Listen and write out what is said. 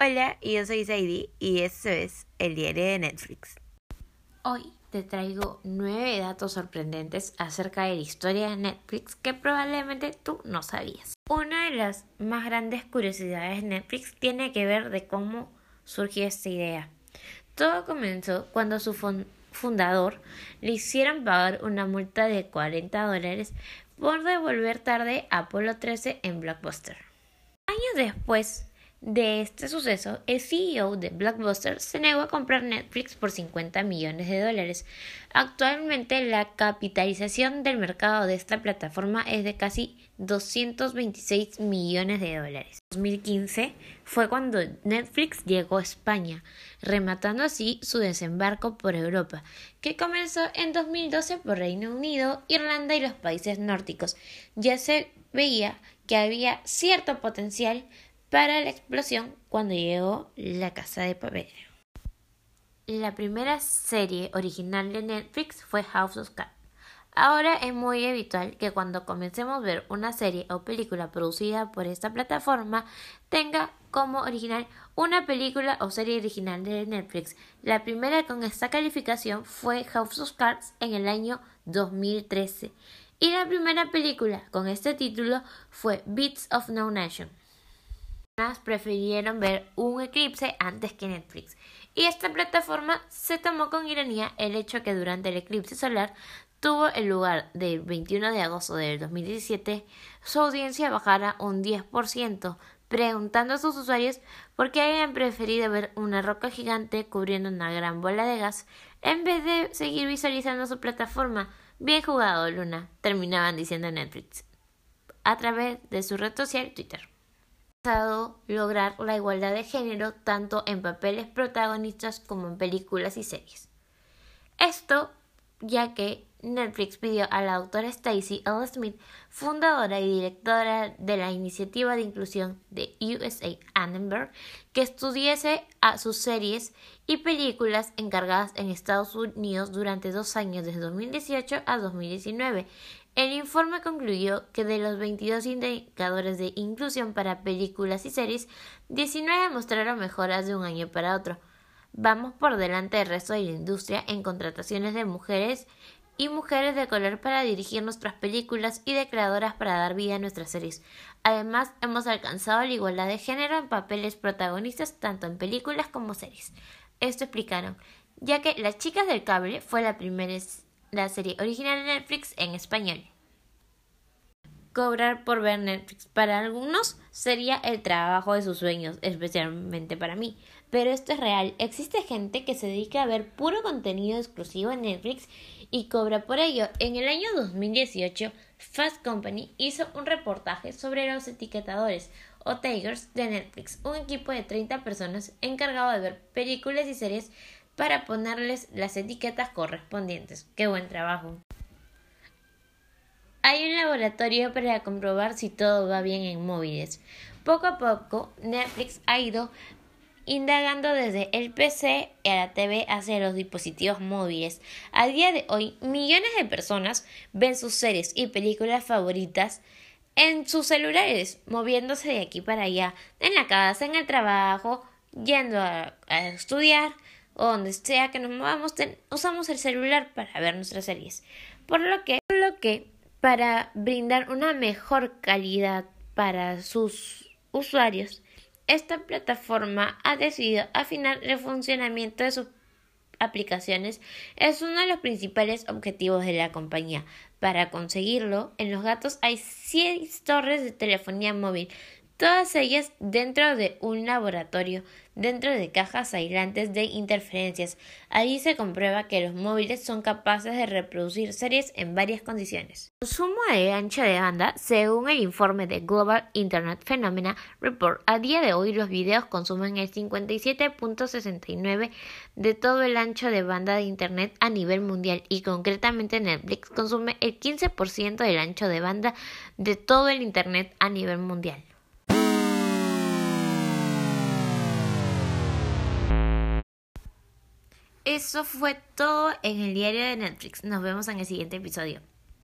Hola, yo soy Sadie y esto es el diario de Netflix. Hoy te traigo nueve datos sorprendentes acerca de la historia de Netflix que probablemente tú no sabías. Una de las más grandes curiosidades de Netflix tiene que ver de cómo surgió esta idea. Todo comenzó cuando su fundador le hicieron pagar una multa de 40 dólares por devolver tarde Apolo 13 en Blockbuster. Años después de este suceso, el CEO de Blockbuster se negó a comprar Netflix por 50 millones de dólares. Actualmente la capitalización del mercado de esta plataforma es de casi 226 millones de dólares. 2015 fue cuando Netflix llegó a España, rematando así su desembarco por Europa, que comenzó en 2012 por Reino Unido, Irlanda y los países nórdicos. Ya se veía que había cierto potencial para la explosión cuando llegó La Casa de Papel. La primera serie original de Netflix fue House of Cards. Ahora es muy habitual que cuando comencemos a ver una serie o película producida por esta plataforma tenga como original una película o serie original de Netflix. La primera con esta calificación fue House of Cards en el año 2013 y la primera película con este título fue Beats of No Nation prefirieron ver un eclipse antes que Netflix. Y esta plataforma se tomó con ironía el hecho que durante el eclipse solar tuvo el lugar del 21 de agosto del 2017, su audiencia bajara un 10%, preguntando a sus usuarios por qué habían preferido ver una roca gigante cubriendo una gran bola de gas en vez de seguir visualizando su plataforma. Bien jugado, Luna, terminaban diciendo Netflix a través de su red social Twitter lograr la igualdad de género tanto en papeles protagonistas como en películas y series. Esto ya que Netflix pidió a la doctora Stacy L. Smith, fundadora y directora de la iniciativa de inclusión de USA Annenberg, que estudiese a sus series y películas encargadas en Estados Unidos durante dos años, desde 2018 a 2019, el informe concluyó que de los 22 indicadores de inclusión para películas y series, 19 mostraron mejoras de un año para otro. Vamos por delante del resto de la industria en contrataciones de mujeres y mujeres de color para dirigir nuestras películas y de creadoras para dar vida a nuestras series. Además, hemos alcanzado la igualdad de género en papeles protagonistas tanto en películas como series. Esto explicaron, ya que Las chicas del cable fue la primera la serie original de Netflix en español. Cobrar por ver Netflix para algunos sería el trabajo de sus sueños, especialmente para mí. Pero esto es real. Existe gente que se dedica a ver puro contenido exclusivo en Netflix y cobra por ello. En el año 2018, Fast Company hizo un reportaje sobre los etiquetadores o Tigers de Netflix, un equipo de 30 personas encargado de ver películas y series para ponerles las etiquetas correspondientes. ¡Qué buen trabajo! Hay un laboratorio para comprobar si todo va bien en móviles. Poco a poco, Netflix ha ido indagando desde el PC a la TV hacia los dispositivos móviles. A día de hoy, millones de personas ven sus series y películas favoritas en sus celulares, moviéndose de aquí para allá, en la casa, en el trabajo, yendo a, a estudiar, o donde sea que nos movamos, usamos el celular para ver nuestras series. Por lo que, para brindar una mejor calidad para sus usuarios, esta plataforma ha decidido afinar el funcionamiento de sus aplicaciones. Es uno de los principales objetivos de la compañía. Para conseguirlo, en los gatos hay 6 torres de telefonía móvil, todas ellas dentro de un laboratorio, dentro de cajas aislantes de interferencias. Allí se comprueba que los móviles son capaces de reproducir series en varias condiciones. Consumo de ancho de banda, según el informe de Global Internet Phenomena Report, a día de hoy los videos consumen el 57.69 de todo el ancho de banda de Internet a nivel mundial y concretamente Netflix consume el 15% del ancho de banda de todo el Internet a nivel mundial. Eso fue todo en el diario de Netflix. Nos vemos en el siguiente episodio.